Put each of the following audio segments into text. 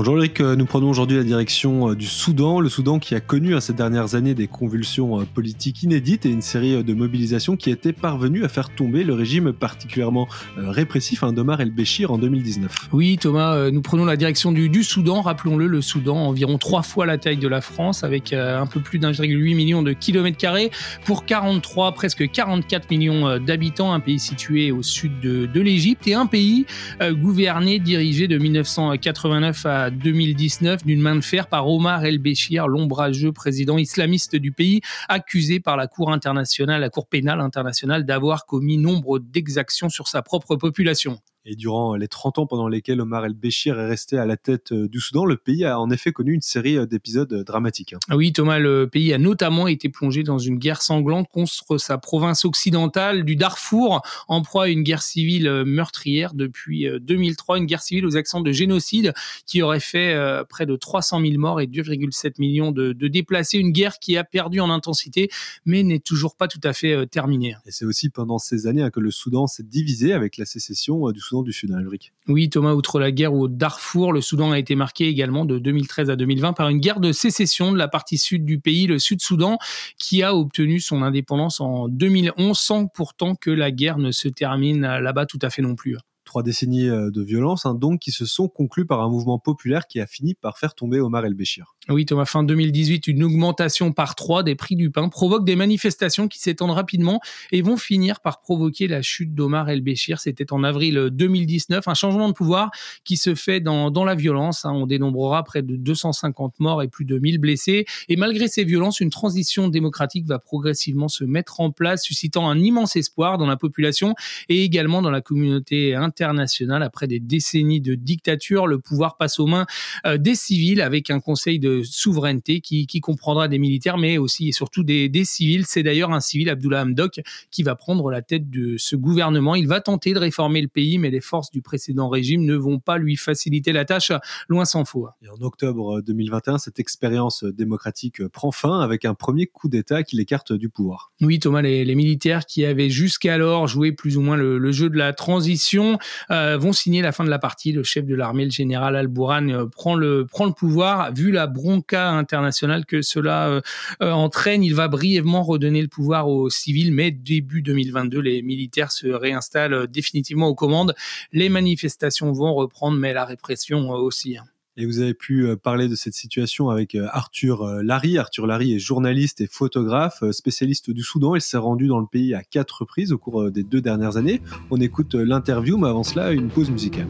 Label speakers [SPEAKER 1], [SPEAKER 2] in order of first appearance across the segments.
[SPEAKER 1] Bonjour Eric, euh, nous prenons aujourd'hui la direction euh, du Soudan, le Soudan qui a connu hein, ces dernières années des convulsions euh, politiques inédites et une série de mobilisations qui étaient parvenues à faire tomber le régime particulièrement répressif hein, d'Omar el-Béchir en 2019.
[SPEAKER 2] Oui Thomas, nous prenons la direction du, Soudan, rappelons-le, le Soudan environ trois fois la taille de la France avec un peu plus d'1,8 million de kilomètres carrés pour 43, presque 44 millions d'habitants, un pays situé au sud de l'Égypte et un pays gouverné, dirigé de 1989 à 2019 d'une main de fer par Omar el-Béchir, l'ombrageux président islamiste du pays, accusé par la Cour internationale, la Cour pénale internationale, d'avoir commis nombre d'exactions sur sa propre population.
[SPEAKER 1] Et durant les 30 ans pendant lesquels Omar el-Béchir est resté à la tête euh, du Soudan, le pays a en effet connu une série euh, d'épisodes euh, dramatiques. Hein.
[SPEAKER 2] Ah oui, Thomas, le pays a notamment été plongé dans une guerre sanglante contre sa province occidentale du Darfour, en proie à une guerre civile meurtrière depuis 2003, une guerre civile aux accents de génocide qui aurait fait près de 300 000 morts et 2,7 millions de, de, déplacés, une guerre qui a perdu en intensité, mais n'est toujours pas tout à fait terminée.
[SPEAKER 1] Et c'est aussi pendant ces années hein, que le Soudan s'est divisé avec la sécession du Soudan hein,
[SPEAKER 2] Oui, Thomas, outre la guerre au Darfour, le Soudan a été marqué également de 2013 à 2020 par une guerre de sécession de la partie sud du pays, le Sud-Soudan, qui a obtenu son indépendance en 2011 sans pourtant que la guerre ne se termine là-bas tout à fait non plus
[SPEAKER 1] trois décennies euh, de violence, hein, donc qui se sont conclues par un mouvement populaire qui a fini par faire tomber Omar el-Béchir.
[SPEAKER 2] Oui, Thomas, fin 2018, une augmentation par trois des prix du pain provoque des manifestations qui s'étendent rapidement et vont finir par provoquer la chute d'Omar el-Béchir. C'était en avril 2019, un changement de pouvoir qui se fait dans, dans la violence. Hein. On dénombrera près de 250 morts et plus de 1000 blessés. Et malgré ces violences, une transition démocratique va progressivement se mettre en place, suscitant un immense espoir dans la population et également dans la communauté internationale internationale. Après des décennies de dictature, le pouvoir passe aux mains euh, des civils avec un conseil de souveraineté qui, comprendra des militaires, mais aussi et surtout des, civils. C'est d'ailleurs un civil, Abdullah Hamdok, qui va prendre la tête de ce gouvernement. Il va tenter de réformer le pays, mais les forces du précédent régime ne vont pas lui faciliter la tâche, loin s'en faut.
[SPEAKER 1] Et en octobre 2021, cette expérience démocratique prend fin avec un premier coup d'État qui l'écarte du pouvoir.
[SPEAKER 2] Oui, Thomas, les, militaires qui avaient jusqu'alors joué plus ou moins le jeu de la transition euh, vont signer la fin de la partie. Le chef de l'armée, le général Al-Bourhan, euh, prend le prend le pouvoir. Vu la bronca internationale que cela euh, entraîne, il va brièvement redonner le pouvoir aux civils, mais début 2022, les militaires se réinstallent définitivement aux commandes. Les manifestations vont reprendre, mais la répression aussi.
[SPEAKER 1] Et vous avez pu euh, parler de cette situation avec euh, Arthur euh, Larry. Arthur Larry est journaliste et photographe, spécialiste du Soudan. Il s'est rendu dans le pays à quatre reprises au cours des deux dernières années. On écoute l'interview, mais avant cela, une pause musicale.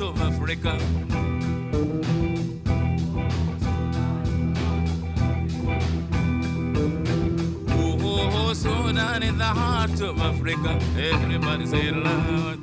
[SPEAKER 1] of Africa. Oh, oh, oh, Sudan down in the heart of Africa, everybody say loud.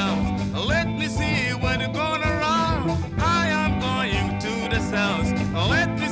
[SPEAKER 3] south. Let me see what's going around. I am going to the south. Let me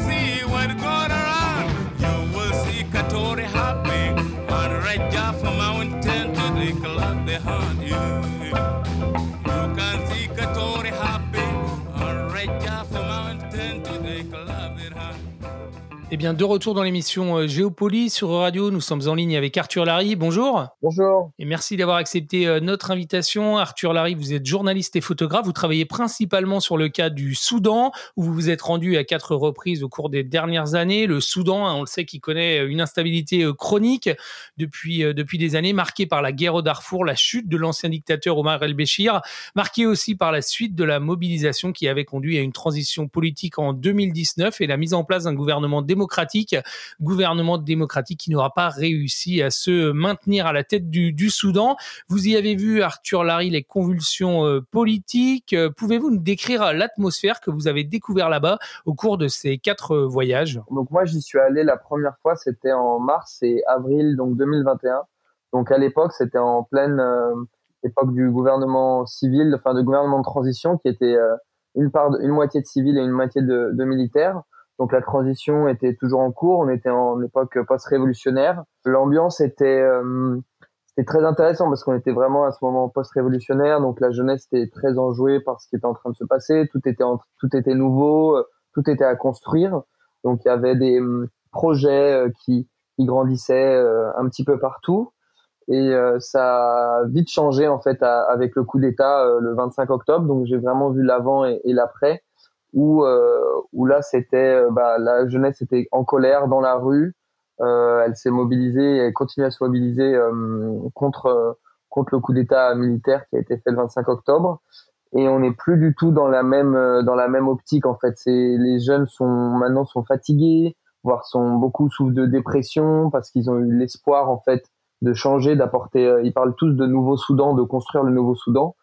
[SPEAKER 2] bien, de retour dans l'émission euh, Géopolis sur Radio, nous sommes en ligne avec Arthur Larry. Bonjour.
[SPEAKER 4] Bonjour.
[SPEAKER 2] Et merci d'avoir accepté euh, notre invitation. Arthur Larry, vous êtes journaliste et photographe. Vous travaillez principalement sur le cas du Soudan, où vous vous êtes rendu à quatre reprises au cours des dernières années. Le Soudan, hein, on le sait, qui connaît euh, une instabilité chronique depuis, depuis des années, marquée par la guerre au Darfour, la chute de l'ancien dictateur Omar el-Béchir, marquée aussi par la suite de la mobilisation qui avait conduit à une transition politique en 2019 et la mise en place d'un gouvernement démocratique démocratique, gouvernement démocratique qui n'aura pas réussi à se maintenir à la tête du, Soudan. Vous y avez vu, Arthur Larry, les convulsions euh, politiques. Euh, pouvez-vous nous décrire l'atmosphère que vous avez découvert là-bas au cours de ces quatre euh, voyages?
[SPEAKER 4] Donc moi, j'y suis allé la première fois, c'était en mars et avril donc 2021. Donc à l'époque, c'était en pleine époque du gouvernement civil, enfin de gouvernement de transition qui était une part, une moitié de civils et une moitié de, de militaires. Donc la transition était toujours en cours, on était en époque post-révolutionnaire. L'ambiance était, euh, très intéressant parce qu'on était vraiment à ce moment post-révolutionnaire, donc la jeunesse était très enjouée par ce qui était en train de se passer, tout était tout était nouveau, euh, tout était à construire. Donc il y avait des hum, projets euh, qui, qui grandissaient un petit peu partout et ça a vite changé en fait avec le coup d'État le 25 octobre. Donc j'ai vraiment vu l'avant et l'après où euh, où là c'était euh, bah, la jeunesse était en colère dans la rue. Euh, elle s'est mobilisée et elle continue à se mobiliser contre contre le coup d'État militaire qui a été fait le 25 octobre. Et on n'est plus du tout dans la même dans la même optique en fait. C'est les jeunes sont maintenant sont fatigués voire sont beaucoup sous de dépression parce qu'ils ont eu l'espoir en fait de changer d'apporter ils parlent tous de nouveau Soudan de construire le nouveau Soudan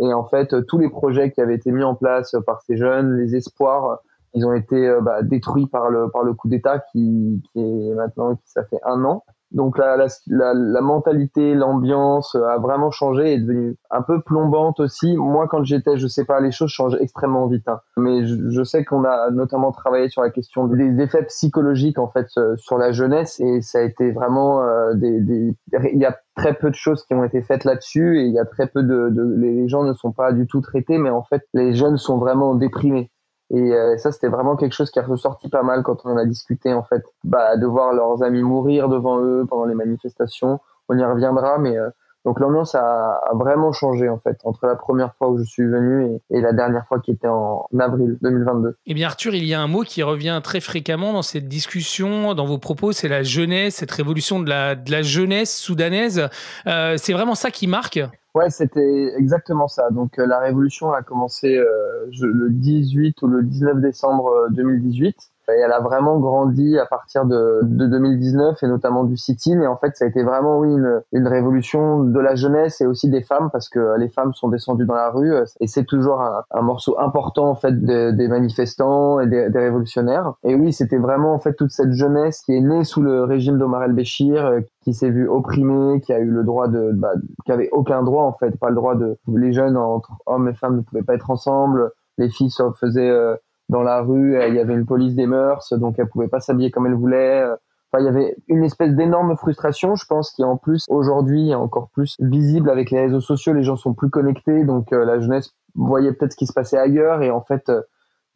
[SPEAKER 4] et en fait, tous les projets qui avaient été mis en place par ces jeunes, les espoirs, ils ont été euh, bah, détruits par le par le coup d'État qui, qui est maintenant qui ça fait un an. Donc la, la, la, mentalité, l'ambiance a vraiment changé et est devenue un peu plombante aussi. Moi, quand j'étais, je sais pas, les choses changent extrêmement vite. Hein. Mais je, je sais qu'on a notamment travaillé sur la question des effets psychologiques en fait euh, sur la jeunesse et ça a été vraiment euh, des, des, il y a très peu de choses qui ont été faites là-dessus et il y a très peu de, de les gens ne sont pas du tout traités, mais en fait les jeunes sont vraiment déprimés. Et euh, ça, c'était vraiment quelque chose qui a ressorti pas mal quand on en a discuté, en fait, bah, de voir leurs amis mourir devant eux pendant les manifestations. On y reviendra, mais euh, donc l'ambiance a, vraiment changé en fait entre la première fois où je suis venu et, la dernière fois qui était en avril 2022.
[SPEAKER 2] Eh bien Arthur, il y a un mot qui revient très fréquemment dans cette discussion, dans vos propos, c'est la jeunesse, cette révolution de la, de la jeunesse soudanaise. Euh, c'est vraiment ça qui marque?
[SPEAKER 4] Ouais, c'était exactement ça. Donc euh, la révolution a commencé euh, le 18 ou le 19 décembre 2018 et elle a vraiment grandi à partir de, de 2019 et notamment du sit-in. Et en fait, ça a été vraiment oui, une, une, révolution de la jeunesse et aussi des femmes parce que les femmes sont descendues dans la rue et c'est toujours un, un, morceau important en fait des manifestants et des, des, révolutionnaires. Et oui, c'était vraiment en fait toute cette jeunesse qui est née sous le régime d'Omar el-Béchir, euh, qui s'est vue opprimée, qui a eu le droit de, bah, qui avait aucun droit en fait, pas le droit de, les jeunes entre hommes et femmes ne pouvaient pas être ensemble, les filles se faisaient euh, dans la rue, il y avait une police des mœurs, donc elle pouvait pas s'habiller comme elle voulait. Enfin, il y avait une espèce d'énorme frustration, je pense, qui en plus aujourd'hui est encore plus visible avec les réseaux sociaux. Les gens sont plus connectés, donc euh, la jeunesse voyait peut-être ce qui se passait ailleurs et en fait euh,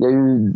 [SPEAKER 4] il y a eu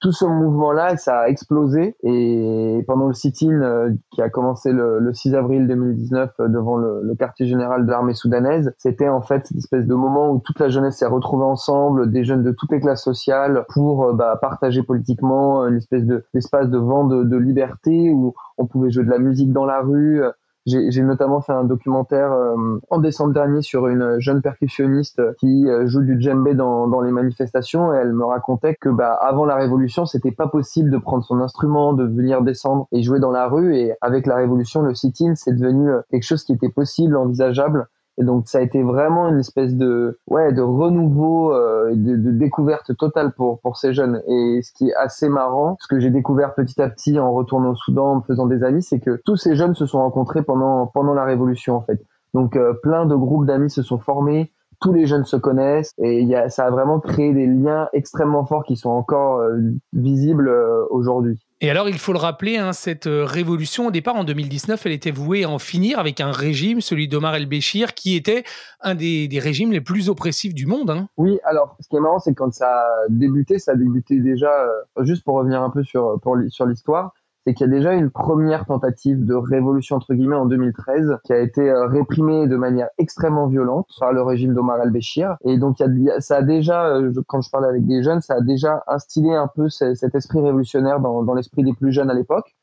[SPEAKER 4] tout ce mouvement-là, ça a explosé. Et pendant le sit-in euh, qui a commencé le, le, 6 avril 2019 euh, devant le, le quartier général de l'armée soudanaise, c'était en fait une espèce de moment où toute la jeunesse s'est retrouvée ensemble, des jeunes de toutes les classes sociales, pour euh, bah, partager politiquement une espèce de d'espace de vent de, de liberté où on pouvait jouer de la musique dans la rue, j'ai notamment fait un documentaire euh, en décembre dernier sur une jeune percussionniste qui euh, joue du djembé dans, dans les manifestations et elle me racontait que bah, avant la révolution, c'était pas possible de prendre son instrument, de venir descendre et jouer dans la rue. Et avec la révolution, le sit-in, c'est devenu euh, quelque chose qui était possible, envisageable et donc ça a été vraiment une espèce de ouais de renouveau, euh, de, de, découverte totale pour pour ces jeunes. Et ce qui est assez marrant, ce que j'ai découvert petit à petit en retournant au Soudan, en faisant des amis, c'est que tous ces jeunes se sont rencontrés pendant pendant la révolution en fait. Donc euh, plein de groupes d'amis se sont formés, tous les jeunes se connaissent et y a, ça a vraiment créé des liens extrêmement forts qui sont encore euh, visibles euh, aujourd'hui.
[SPEAKER 2] Et alors, il faut le rappeler, hein, cette euh, révolution, au départ, en 2019, elle était vouée à en finir avec un régime, celui d'Omar el-Béchir, qui était un des, des, régimes les plus oppressifs du monde. Hein.
[SPEAKER 4] Oui, alors, ce qui est marrant, c'est que quand ça a débuté, ça a débuté déjà, juste pour revenir un peu sur, sur l'histoire, c'est qu'il y a déjà une première tentative de révolution entre guillemets en 2013 qui a été euh, réprimée de manière extrêmement violente par le régime d'Omar al-Béchir. Et donc ça a déjà, euh, quand je parle avec des jeunes, ça a déjà instillé un peu cet esprit révolutionnaire dans, l'esprit des plus jeunes à l'époque.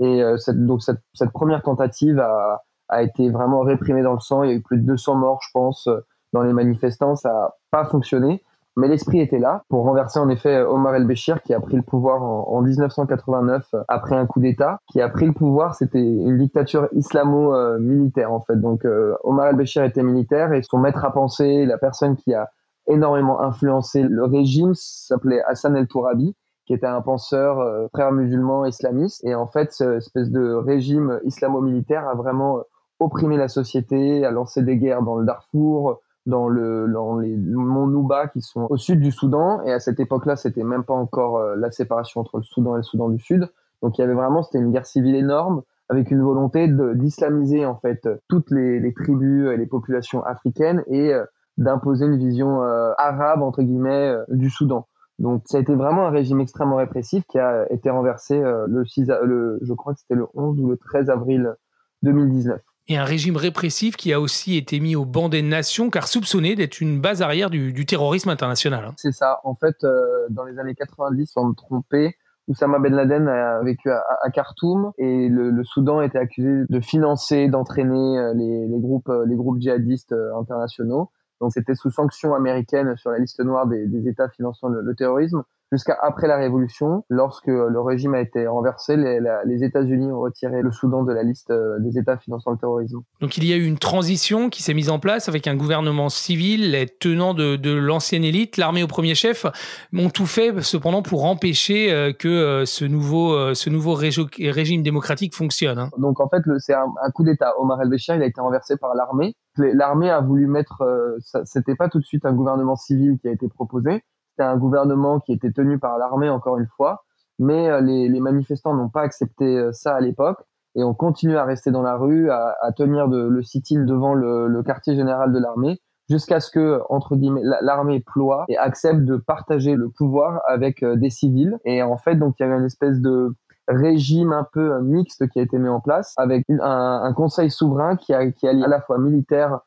[SPEAKER 4] Et euh, cette, donc cette, cette, première tentative a, a été vraiment réprimée dans le sang. Il y a eu plus de 200 morts, je pense, dans les manifestants. Ça n'a pas fonctionné. Mais l'esprit était là pour renverser en effet Omar el-Béchir qui a pris le pouvoir en, 1989 après un coup d'État. Qui a pris le pouvoir, c'était une dictature islamo-militaire en fait. Donc euh, Omar el-Béchir était militaire et son maître à penser, la personne qui a énormément influencé le régime s'appelait Hassan el-Tourabi qui était un penseur euh, frère musulman islamiste. Et en fait, cette espèce de régime islamo-militaire a vraiment opprimé la société, a lancé des guerres dans le Darfour, dans, le, dans les monts Nouba qui sont au sud du Soudan. Et à cette époque-là, c'était même pas encore euh, la séparation entre le Soudan et le Soudan du Sud. Donc il y avait vraiment, c'était une guerre civile énorme avec une volonté d'islamiser en fait toutes les, tribus et les populations africaines et euh, d'imposer une vision euh, arabe entre guillemets du Soudan. Donc ça a été vraiment un régime extrêmement répressif qui a été renversé le 6 le, je crois que c'était le 11 ou le 13 avril 2019
[SPEAKER 2] et un régime répressif qui a aussi été mis au banc des nations car soupçonné d'être une base arrière du, terrorisme international. Hein.
[SPEAKER 4] C'est ça. En fait, euh, dans les années 90, sans me tromper, Oussama Ben Laden a vécu à, Khartoum et le, Soudan était accusé de financer, d'entraîner euh, les, groupes, euh, les groupes djihadistes internationaux. Donc c'était sous sanction américaine sur la liste noire des, États finançant le terrorisme jusqu'à après la Révolution, lorsque le régime a été renversé, les, les États-Unis ont retiré le Soudan de la liste euh, des États finançant le terrorisme.
[SPEAKER 2] Donc il y a eu une transition qui s'est mise en place avec un gouvernement civil, les tenants de, de l'ancienne élite, l'armée au premier chef, ont tout fait cependant pour empêcher euh, que euh, ce nouveau, ce nouveau régime démocratique fonctionne. Hein.
[SPEAKER 4] Donc en fait, c'est un, un, coup d'État. Omar el-Béchir, il a été renversé par l'armée. L'armée a voulu mettre, c'était pas tout de suite un gouvernement civil qui a été proposé, c'était un gouvernement qui était tenu par l'armée, encore une fois, mais euh, les, manifestants n'ont pas accepté euh, ça à l'époque et ont continué à rester dans la rue, à, tenir de, le sit-in devant le, quartier général de l'armée, jusqu'à ce que, entre l'armée ploie et accepte de partager le pouvoir avec euh, des civils. Et en fait, donc, il y avait une espèce de régime un peu mixte qui a été mis en place avec un, un conseil souverain qui, a, qui allie à la fois militaire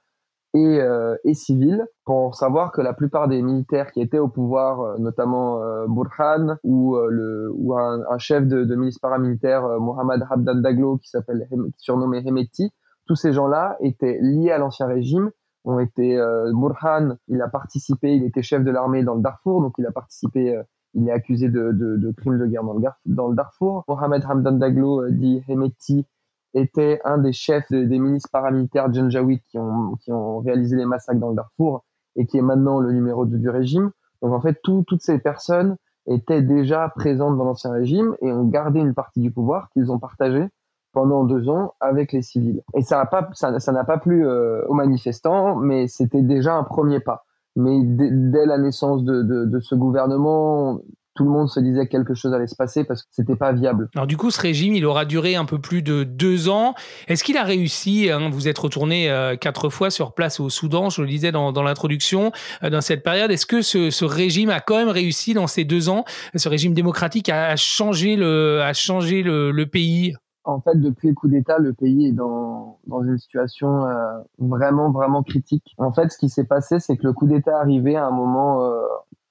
[SPEAKER 4] et, euh, et civile pour savoir que la plupart des militaires qui étaient au pouvoir, euh, notamment euh, Burhan ou, euh, le, ou un, chef de, milice paramilitaire, Mohamed Habdan Daglo, qui s'appelle surnommé Hemeti, tous ces gens-là étaient liés à l'ancien régime ont été Burhan, il a participé, il était chef de l'armée dans le Darfour, donc il a participé, il est accusé de, crimes de guerre dans le, dans le Darfour. Mohamed Hamdan Daglo dit Hemeti était un des chefs des milices paramilitaires Janjaweed qui ont, qui ont réalisé les massacres dans le Darfour et qui est maintenant le numéro 2 du régime. Donc en fait, toutes ces personnes étaient déjà présentes dans l'ancien régime et ont gardé une partie du pouvoir qu'ils ont partagé pendant deux ans avec les civils. Et ça n'a pas, ça, n'a pas plu euh, aux manifestants, mais c'était déjà un premier pas. Mais dès la naissance de, de, de, ce gouvernement, tout le monde se disait que quelque chose allait se passer parce que c'était pas viable.
[SPEAKER 2] Alors du coup, ce régime, il aura duré un peu plus de deux ans. Est-ce qu'il a réussi hein, Vous êtes retourné euh, quatre fois sur place au Soudan, je le disais dans, dans l'introduction, euh, dans cette période. Est-ce que ce, ce, régime a quand même réussi dans ces deux ans, ce régime démocratique, à changer le, pays?
[SPEAKER 4] En fait, depuis le coup d'État, le pays est dans, dans une situation euh, vraiment, vraiment critique. En fait, ce qui s'est passé, c'est que le coup d'État arrivait à un moment euh,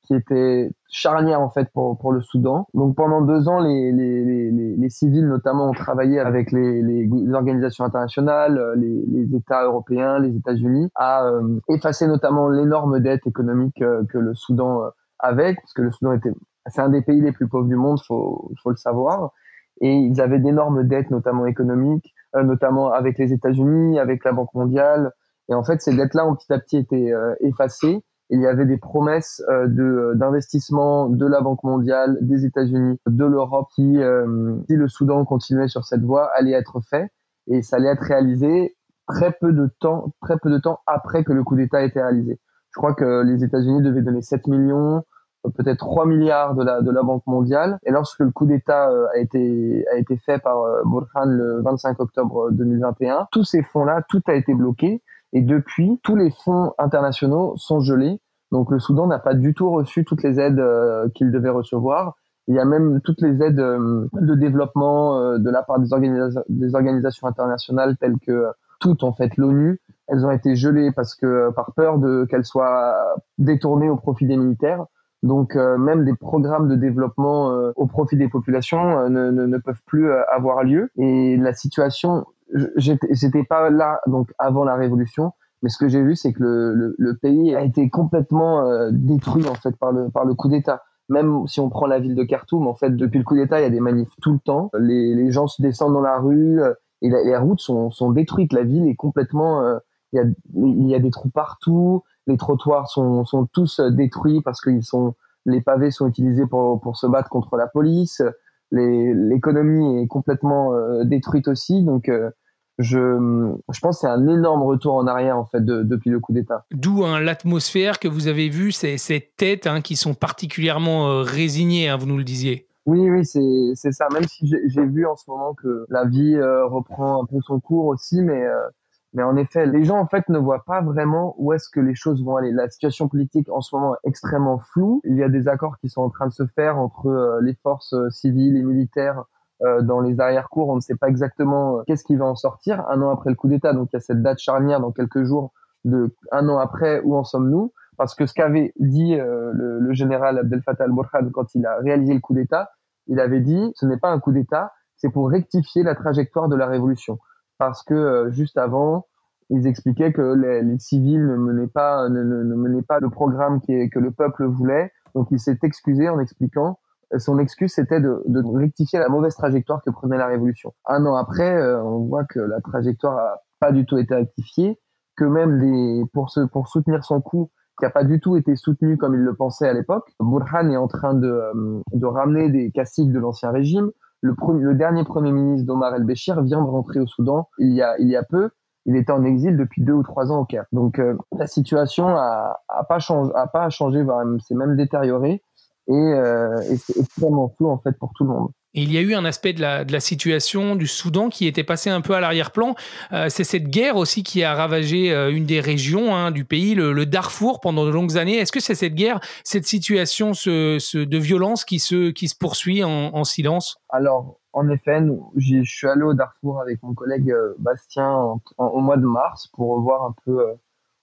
[SPEAKER 4] qui était charnière en fait pour, pour le Soudan. Donc pendant deux ans, les, les, les, civils notamment ont travaillé avec les, organisations internationales, euh, les, les États européens, les États-Unis, à euh, effacer notamment l'énorme dette économique euh, que le Soudan avait, parce que le Soudan était, c'est un des pays les plus pauvres du monde, faut, faut le savoir. Et ils avaient d'énormes dettes, notamment économiques, notamment avec les États-Unis, avec la Banque mondiale. Et en fait, ces dettes-là ont petit à petit été effacées il y avait des promesses euh, de d'investissement de la Banque mondiale, des États-Unis, de l'Europe qui, euh, si le Soudan continuait sur cette voie, allait être fait et ça allait être réalisé très peu de temps, très peu de temps après que le coup d'État ait été réalisé. Je crois que les États-Unis devaient donner 7 millions, peut-être 3 milliards de la de la Banque mondiale. Et lorsque le coup d'État euh, a été a été fait par Burhan le 25 octobre 2021, tous ces fonds-là, tout a été bloqué. Et depuis, tous les fonds internationaux sont gelés. Donc le Soudan n'a pas du tout reçu toutes les aides euh, qu'il devait recevoir. Il y a même toutes les aides de développement de la part des, des organisations internationales telles que toutes en fait l'ONU. Elles ont été gelées parce que par peur de qu'elles soient détournées au profit des militaires. Donc même des programmes de développement au profit des populations ne, ne, ne, peuvent plus avoir lieu. Et la situation, j'étais pas là donc avant la révolution, mais ce que j'ai vu, c'est que le, le, le, pays a été complètement euh, détruit en fait par le par le coup d'État. Même si on prend la ville de Khartoum, en fait, depuis le coup d'État, il y a des manifs tout le temps. Les, les gens se descendent dans la rue euh, et les routes sont, sont détruites. La ville est complètement, euh, il y a il y a des trous partout. Les trottoirs sont sont tous détruits parce qu'ils sont les pavés sont utilisés pour pour se battre contre la police. L'économie est complètement détruite aussi, donc je, je pense que c'est un énorme retour en arrière en fait depuis le coup d'État.
[SPEAKER 2] D'où hein, l'atmosphère que vous avez vue, ces, ces têtes hein, qui sont particulièrement euh, résignées, hein, vous nous le disiez.
[SPEAKER 4] Oui, oui, c'est ça. Même si j'ai vu en ce moment que la vie euh, reprend un peu son cours aussi, mais euh, mais en effet, les gens en fait ne voient pas vraiment où est-ce que les choses vont aller. La situation politique en ce moment est extrêmement floue. Il y a des accords qui sont en train de se faire entre les forces civiles et militaires euh, dans les arrière-cours, on ne sait pas exactement euh, qu'est-ce qui va en sortir un an après le coup d'État. Donc il y a cette date charnière dans quelques jours de un an après où en sommes-nous? Parce que ce qu'avait dit euh, le, le, général Abdel Fattah al-Burhan quand il a réalisé le coup d'État, il avait dit ce n'est pas un coup d'État, c'est pour rectifier la trajectoire de la révolution. Parce que juste avant, ils expliquaient que les, civils ne menaient pas le programme que le peuple voulait. Donc il s'est excusé en expliquant son excuse c'était de, rectifier la mauvaise trajectoire que prenait la révolution. Un an après, euh, on voit que la trajectoire a pas du tout été rectifiée, que même pour, soutenir son coup, qui a pas du tout été soutenu comme il le pensait à l'époque. Burhan est en train de, euh, de ramener des caciques de l'ancien régime. Le, le dernier premier ministre d'Omar el-Béchir vient de rentrer au Soudan il y a, il y a peu. Il était en exil depuis deux ou trois ans au Caire. Donc euh, la situation a, a pas changé, a pas changé, c'est même détérioré et, euh, et c'est extrêmement flou en fait pour tout le monde.
[SPEAKER 2] Et il y a eu un aspect de la, situation du Soudan qui était passé un peu à l'arrière-plan. Euh, c'est cette guerre aussi qui a ravagé euh, une des régions hein, du pays, le, Darfour, pendant de longues années. Est-ce que c'est cette guerre, cette situation de violence qui se, poursuit en, en silence?
[SPEAKER 4] Alors, en effet, je suis allé au Darfour avec mon collègue euh, Bastien au mois de mars pour voir un peu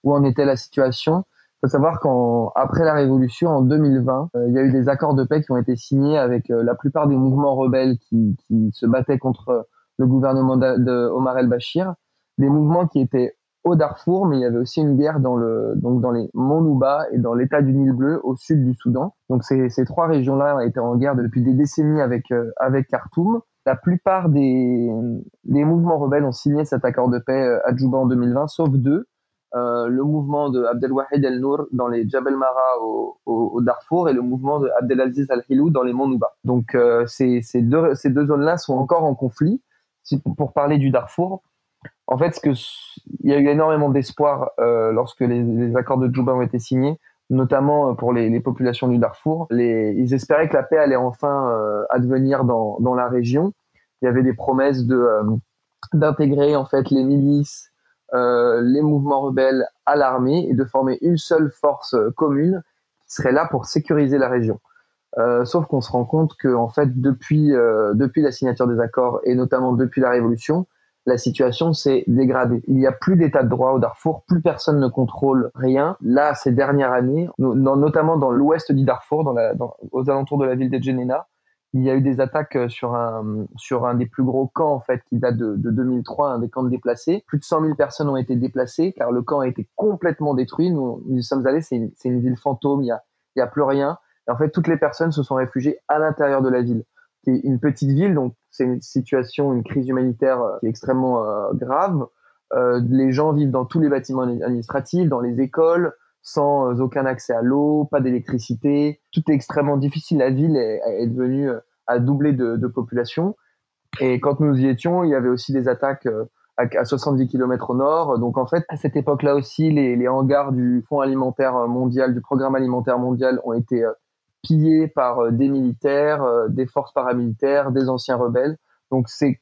[SPEAKER 4] où en était la situation faut savoir qu'après la Révolution, en 2020, euh, il y a eu des accords de paix qui ont été signés avec euh, la plupart des mouvements rebelles qui, qui se battaient contre le gouvernement de, Omar el-Bashir. Des mouvements qui étaient au Darfour, mais il y avait aussi une guerre dans le donc dans les monts Nouba et dans l'État du Nil bleu au sud du Soudan. Donc ces, ces trois régions-là été en guerre depuis des décennies avec euh, avec Khartoum. La plupart des, des mouvements rebelles ont signé cet accord de paix à Djouba en 2020, sauf deux, euh, le mouvement de Abdelwahid El-Nour dans les Jabal Mara au, Darfour et le mouvement de Abdelaziz Al-Hilou dans les monts Nouba. Donc euh, ces, deux, ces deux zones-là sont encore en conflit. pour parler du Darfour, en fait, ce que il y a eu énormément d'espoir euh, lorsque les, accords de Djouba ont été signés, notamment pour les, populations du Darfour. Ils espéraient que la paix allait enfin advenir dans, dans la région. Il y avait des promesses de d'intégrer en fait les milices euh, les mouvements rebelles à l'armée et de former une seule force euh, commune qui serait là pour sécuriser la région. Euh, sauf qu'on se rend compte que en fait depuis depuis la signature des accords et notamment depuis la révolution, la situation s'est dégradée. Il n'y a plus d'état de droit au Darfour, plus personne ne contrôle rien. Là, ces dernières années, notamment dans l'ouest du Darfour, dans, aux alentours de la ville de Djenena, il y a eu des attaques euh, sur un, sur un des plus gros camps, en fait, qui date de, de 2003, un des camps de déplacés. Plus de 100 000 personnes ont été déplacées, car le camp a été complètement détruit. Nous, nous sommes allés, c'est une, une, ville fantôme, il y a, y a plus rien. Et en fait, toutes les personnes se sont réfugiées à l'intérieur de la ville, qui est une petite ville, donc c'est une situation, une crise humanitaire euh, qui est extrêmement euh, grave. Les gens vivent dans tous les bâtiments administratifs, dans les écoles, sans euh, aucun accès à l'eau, pas d'électricité. Tout est extrêmement difficile. La ville est, devenue euh, à doubler de, population. Et quand nous y étions, il y avait aussi des attaques euh, à, à 70 km au nord. Donc en fait, à cette époque-là aussi, les, les, hangars du Fonds alimentaire mondial, du Programme alimentaire mondial, ont été pillés par des militaires, des forces paramilitaires, des anciens rebelles. Donc c'est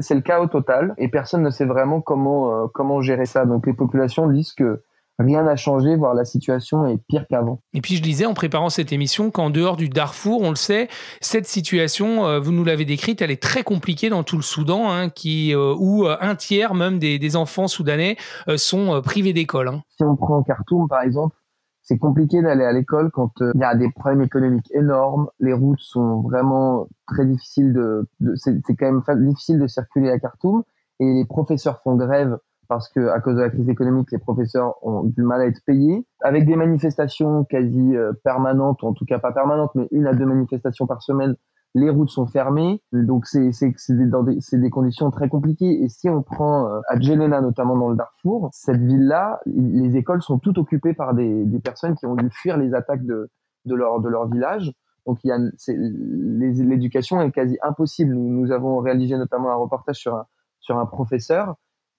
[SPEAKER 4] c'est le chaos total et personne ne sait vraiment comment comment gérer ça. Donc les populations disent que rien n'a changé, voire la situation est pire qu'avant.
[SPEAKER 2] Et puis je disais en préparant cette émission qu'en dehors du Darfour, on le sait, cette situation, euh, vous nous l'avez décrite, elle est très compliquée dans tout le Soudan, hein, qui, euh, où euh, un tiers même des, enfants soudanais sont privés d'école. Hein.
[SPEAKER 4] Si on prend Khartoum par exemple, c'est compliqué d'aller à l'école quand il y a des problèmes économiques énormes, les routes sont vraiment très difficiles de, de c'est quand même difficile de circuler à Khartoum et les professeurs font grève parce que à cause de la crise économique, les professeurs ont du mal à être payés, avec des manifestations quasi euh, permanentes, en tout cas pas permanentes, mais une à deux manifestations par semaine. Les routes sont fermées, donc c'est des, des conditions très compliquées. Et si on prend euh, à Djenena, notamment dans le Darfour, cette ville-là, les écoles sont toutes occupées par des, des personnes qui ont dû fuir les attaques de de leur de leur village. Donc il l'éducation est quasi impossible. Nous, nous avons réalisé notamment un reportage sur un sur un professeur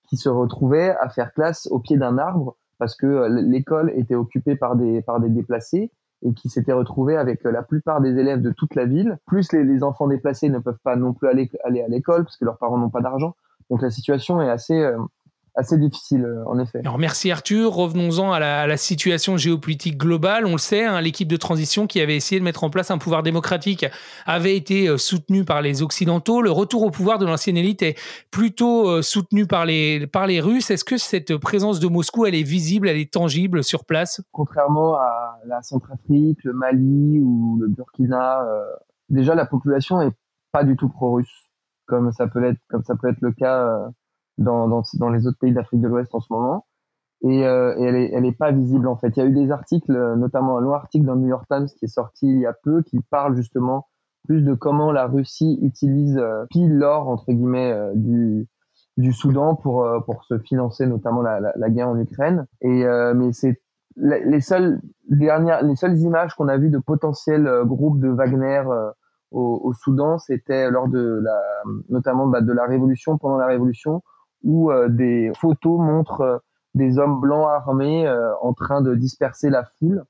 [SPEAKER 4] qui se retrouvaient à faire classe au pied d'un arbre parce que euh, l'école était occupée par des, par des déplacés et qui s'étaient retrouvés avec euh, la plupart des élèves de toute la ville. Plus les, les enfants déplacés ne peuvent pas non plus aller, aller à l'école parce que leurs parents n'ont pas d'argent. Donc la situation est assez, euh, assez difficile, euh, en effet.
[SPEAKER 2] Alors merci Arthur. Revenons-en à la, situation géopolitique globale. On le sait, hein, l'équipe de transition qui avait essayé de mettre en place un pouvoir démocratique avait été euh, soutenue par les Occidentaux. Le retour au pouvoir de l'ancienne élite est plutôt euh, soutenu par les, par les Russes. Est-ce que cette présence de Moscou, elle est visible, elle est tangible sur place?
[SPEAKER 4] Contrairement à la Centrafrique, le Mali ou le Burkina, déjà la population est pas du tout pro-russe, comme ça peut comme ça peut être le cas dans, dans, les autres pays d'Afrique de l'Ouest en ce moment. Et, euh, et, elle, est, elle est pas visible en fait. Il y a eu des articles, notamment un long article dans le New York Times qui est sorti il y a peu, qui parle justement plus de comment la Russie utilise euh, pile l'or entre guillemets euh, du du Soudan pour euh, pour se financer notamment la, la, guerre en Ukraine. Et mais c'est les seules dernières les seules images qu'on a vues de potentiels groupes de Wagner au, au, Soudan, c'était lors de la notamment bah, de la révolution pendant la révolution où euh, des photos montrent euh, des hommes blancs armés euh, en train de disperser la foule.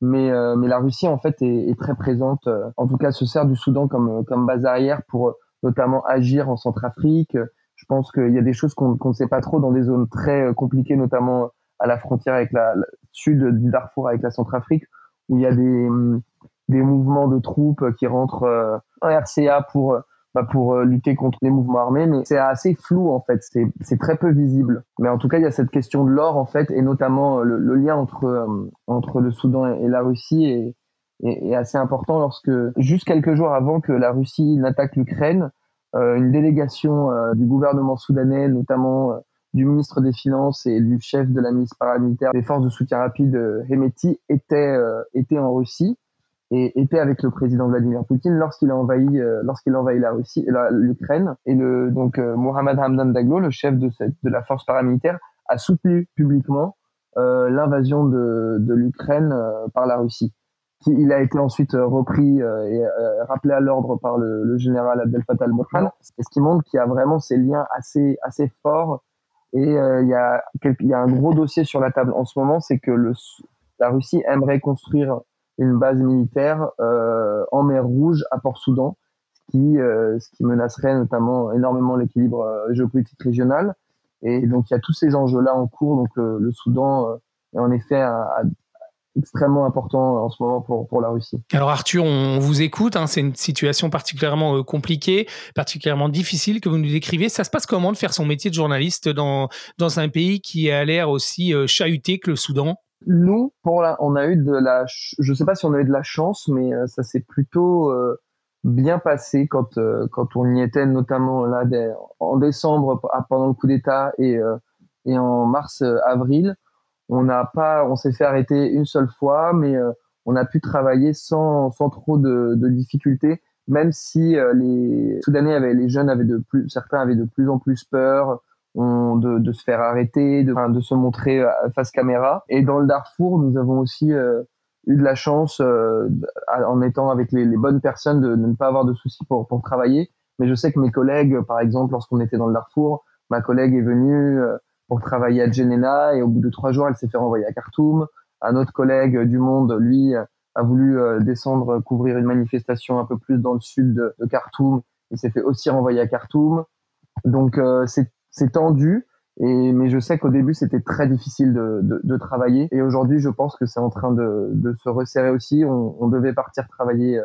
[SPEAKER 4] Mais, mais la Russie, en fait, est, très présente, en tout cas se sert du Soudan comme, comme base arrière pour notamment agir en Centrafrique. Je pense qu'il y a des choses qu'on ne sait pas trop dans des zones très compliquées, notamment à la frontière avec la, sud du Darfour avec la Centrafrique, où il y a des, des mouvements de troupes qui rentrent en RCA pour pour euh, lutter contre les mouvements armés, mais c'est assez flou en fait, c'est très peu visible. Mais en tout cas, il y a cette question de l'or en fait, et notamment euh, le, lien entre euh, entre le Soudan et, la Russie est, est, assez important lorsque juste quelques jours avant que la Russie n'attaque l'Ukraine, une délégation du gouvernement soudanais, notamment du ministre des Finances et du chef de la ministre paramilitaire des forces de soutien rapide, Hemeti, était était en Russie et était avec le président Vladimir Poutine lorsqu'il a envahi euh, lorsqu'il a envahi la Russie l'Ukraine. Et le donc euh, Mohamed Hamdan Daglo le chef de cette de la force paramilitaire a soutenu publiquement euh, l'invasion de de l'Ukraine euh, par la Russie. Il a été ensuite repris et rappelé à l'ordre par le, le, général Abdel Fattah al-Burhan. Ce qui montre qu'il y a vraiment ces liens assez assez forts. Et il y a il y a un gros dossier sur la table en ce moment c'est que le la Russie aimerait construire une base militaire euh, en mer Rouge à Port-Soudan, ce qui, euh, ce qui menacerait notamment énormément l'équilibre euh, géopolitique régional. Et donc il y a tous ces enjeux-là en cours. Donc le, Soudan est en effet extrêmement important en ce moment pour, pour la Russie.
[SPEAKER 2] Alors Arthur, on vous écoute, hein, c'est une situation particulièrement compliquée, particulièrement difficile que vous nous décrivez. Ça se passe comment de faire son métier de journaliste dans, dans un pays qui a l'air aussi chahuté que le Soudan?
[SPEAKER 4] Nous, pour la, on a eu de la, je sais pas si on a eu de la chance, mais euh, ça s'est plutôt euh, bien passé quand euh, quand on y était, notamment là en décembre pendant le coup d'État et et en mars avril. On n'a pas, on s'est fait arrêter une seule fois, mais on a pu travailler sans sans trop de, de difficultés, même si les Soudanais avaient, les jeunes avaient de plus, certains avaient de plus en plus peur de, de, se faire arrêter, de, se montrer euh, face caméra. Et dans le Darfour, nous avons aussi euh, eu de la chance, euh, en étant avec les, bonnes personnes, de, ne pas avoir de soucis pour, travailler. Mais je sais que mes collègues, par exemple, lorsqu'on était dans le Darfour, ma collègue est venue pour travailler à Djenena et au bout de trois jours, elle s'est fait renvoyer à Khartoum. Un autre collègue du Monde, lui, a voulu descendre couvrir une manifestation un peu plus dans le sud de, de Khartoum. Il s'est fait aussi renvoyer à Khartoum. Donc c'est c'est tendu Et, mais je sais qu'au début, c'était très difficile de, de, travailler. Et aujourd'hui, je pense que c'est en train de, de, se resserrer aussi. On, devait partir travailler euh,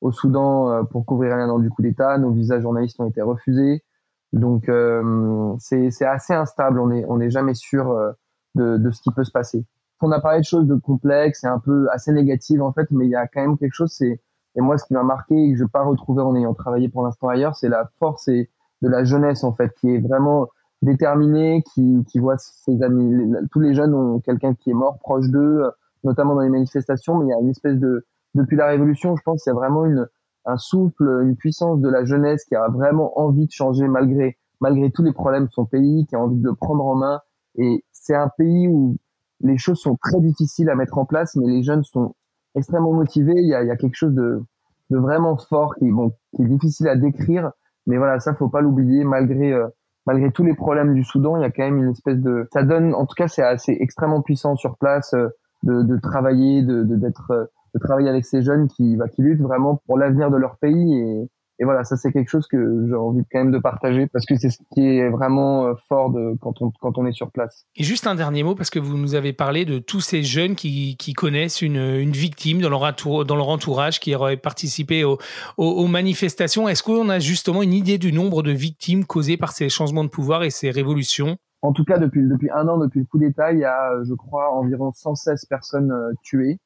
[SPEAKER 4] au Soudan euh, pour couvrir un an du coup d'État. Nos visas journalistes ont été refusés. Donc, euh, c'est assez instable. On n'est on est jamais sûr euh, de, ce qui peut se passer. On a parlé de choses de complexes et un peu assez négatives, en fait, mais il y a quand même quelque chose, et moi, ce qui m'a marqué et que je n'ai pas retrouvé en ayant travaillé pour l'instant ailleurs, c'est la force et de la jeunesse, en fait, qui est vraiment déterminé, qui, qui voit ses amis. tous les jeunes ont quelqu'un qui est mort proche d'eux, notamment dans les manifestations, mais il y a une espèce de, depuis la Révolution, je pense qu'il y a vraiment une, un souffle, une puissance de la jeunesse qui a vraiment envie de changer malgré, malgré tous les problèmes de son pays, qui a envie de le prendre en main. Et c'est un pays où les choses sont très difficiles à mettre en place, mais les jeunes sont extrêmement motivés. Il y a, il y a quelque chose de, de vraiment fort qui, bon, qui est difficile à décrire, mais voilà, ça faut pas l'oublier. Malgré euh, malgré tous les problèmes du Soudan, il y a quand même une espèce de, ça donne, en tout cas, c'est assez extrêmement puissant sur place euh, de, de travailler, de d'être, euh, de, travailler avec ces jeunes qui, bah, qui luttent vraiment pour l'avenir de leur pays et, et voilà, ça c'est quelque chose que j'ai envie quand même de partager parce que c'est ce qui est vraiment euh, fort de, quand, on, quand on est sur place.
[SPEAKER 2] Et juste un dernier mot parce que vous nous avez parlé de tous ces jeunes qui, qui connaissent une, une victime dans leur, dans leur entourage qui aurait participé aux, aux, manifestations. Est-ce qu'on a justement une idée du nombre de victimes causées par ces changements de pouvoir et ces révolutions?
[SPEAKER 4] En tout cas, depuis, depuis un an, depuis le coup d'État, il y a, je crois, environ 116 personnes euh, tuées,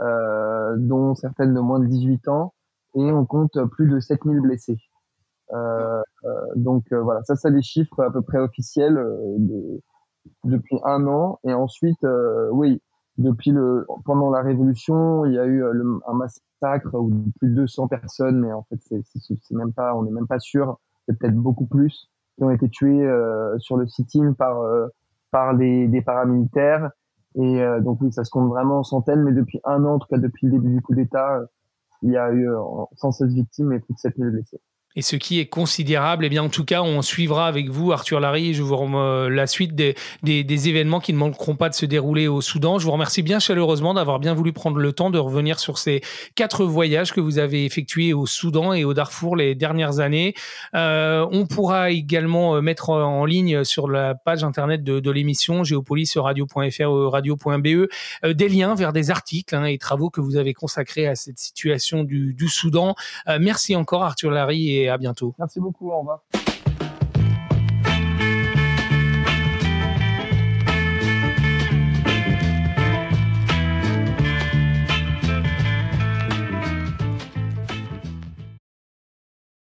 [SPEAKER 4] euh, dont certaines de moins de 18 ans et on compte plus de 7000 blessés. Euh, euh, donc euh, voilà, ça c'est des chiffres à peu près officiels de, depuis un an. Et ensuite, oui, depuis le pendant la révolution, il y a eu le, un massacre où plus de 200 personnes, mais en fait c'est même pas, on n'est même pas sûr, c'est peut-être beaucoup plus qui ont été tués sur le sit-in par par les, des paramilitaires. Et donc oui, ça se compte vraiment en centaines, mais depuis un an, en tout cas depuis le début du coup d'État, il y a eu 116 euh, victimes et plus de 7000 blessés.
[SPEAKER 2] Et ce qui est considérable, eh bien en tout cas, on suivra avec vous, Arthur Larry, je vous remets la suite des, événements qui ne manqueront pas de se dérouler au Soudan. Je vous remercie bien chaleureusement d'avoir bien voulu prendre le temps de revenir sur ces quatre voyages que vous avez effectués au Soudan et au Darfour les dernières années. Euh, on pourra également euh, mettre en ligne sur la page internet de, de l'émission géopolice radio.fr radio.be euh, des liens vers des articles hein, et travaux que vous avez consacrés à cette situation du, Soudan. Euh, merci encore Arthur Larry et à bientôt.
[SPEAKER 4] Merci beaucoup, au revoir.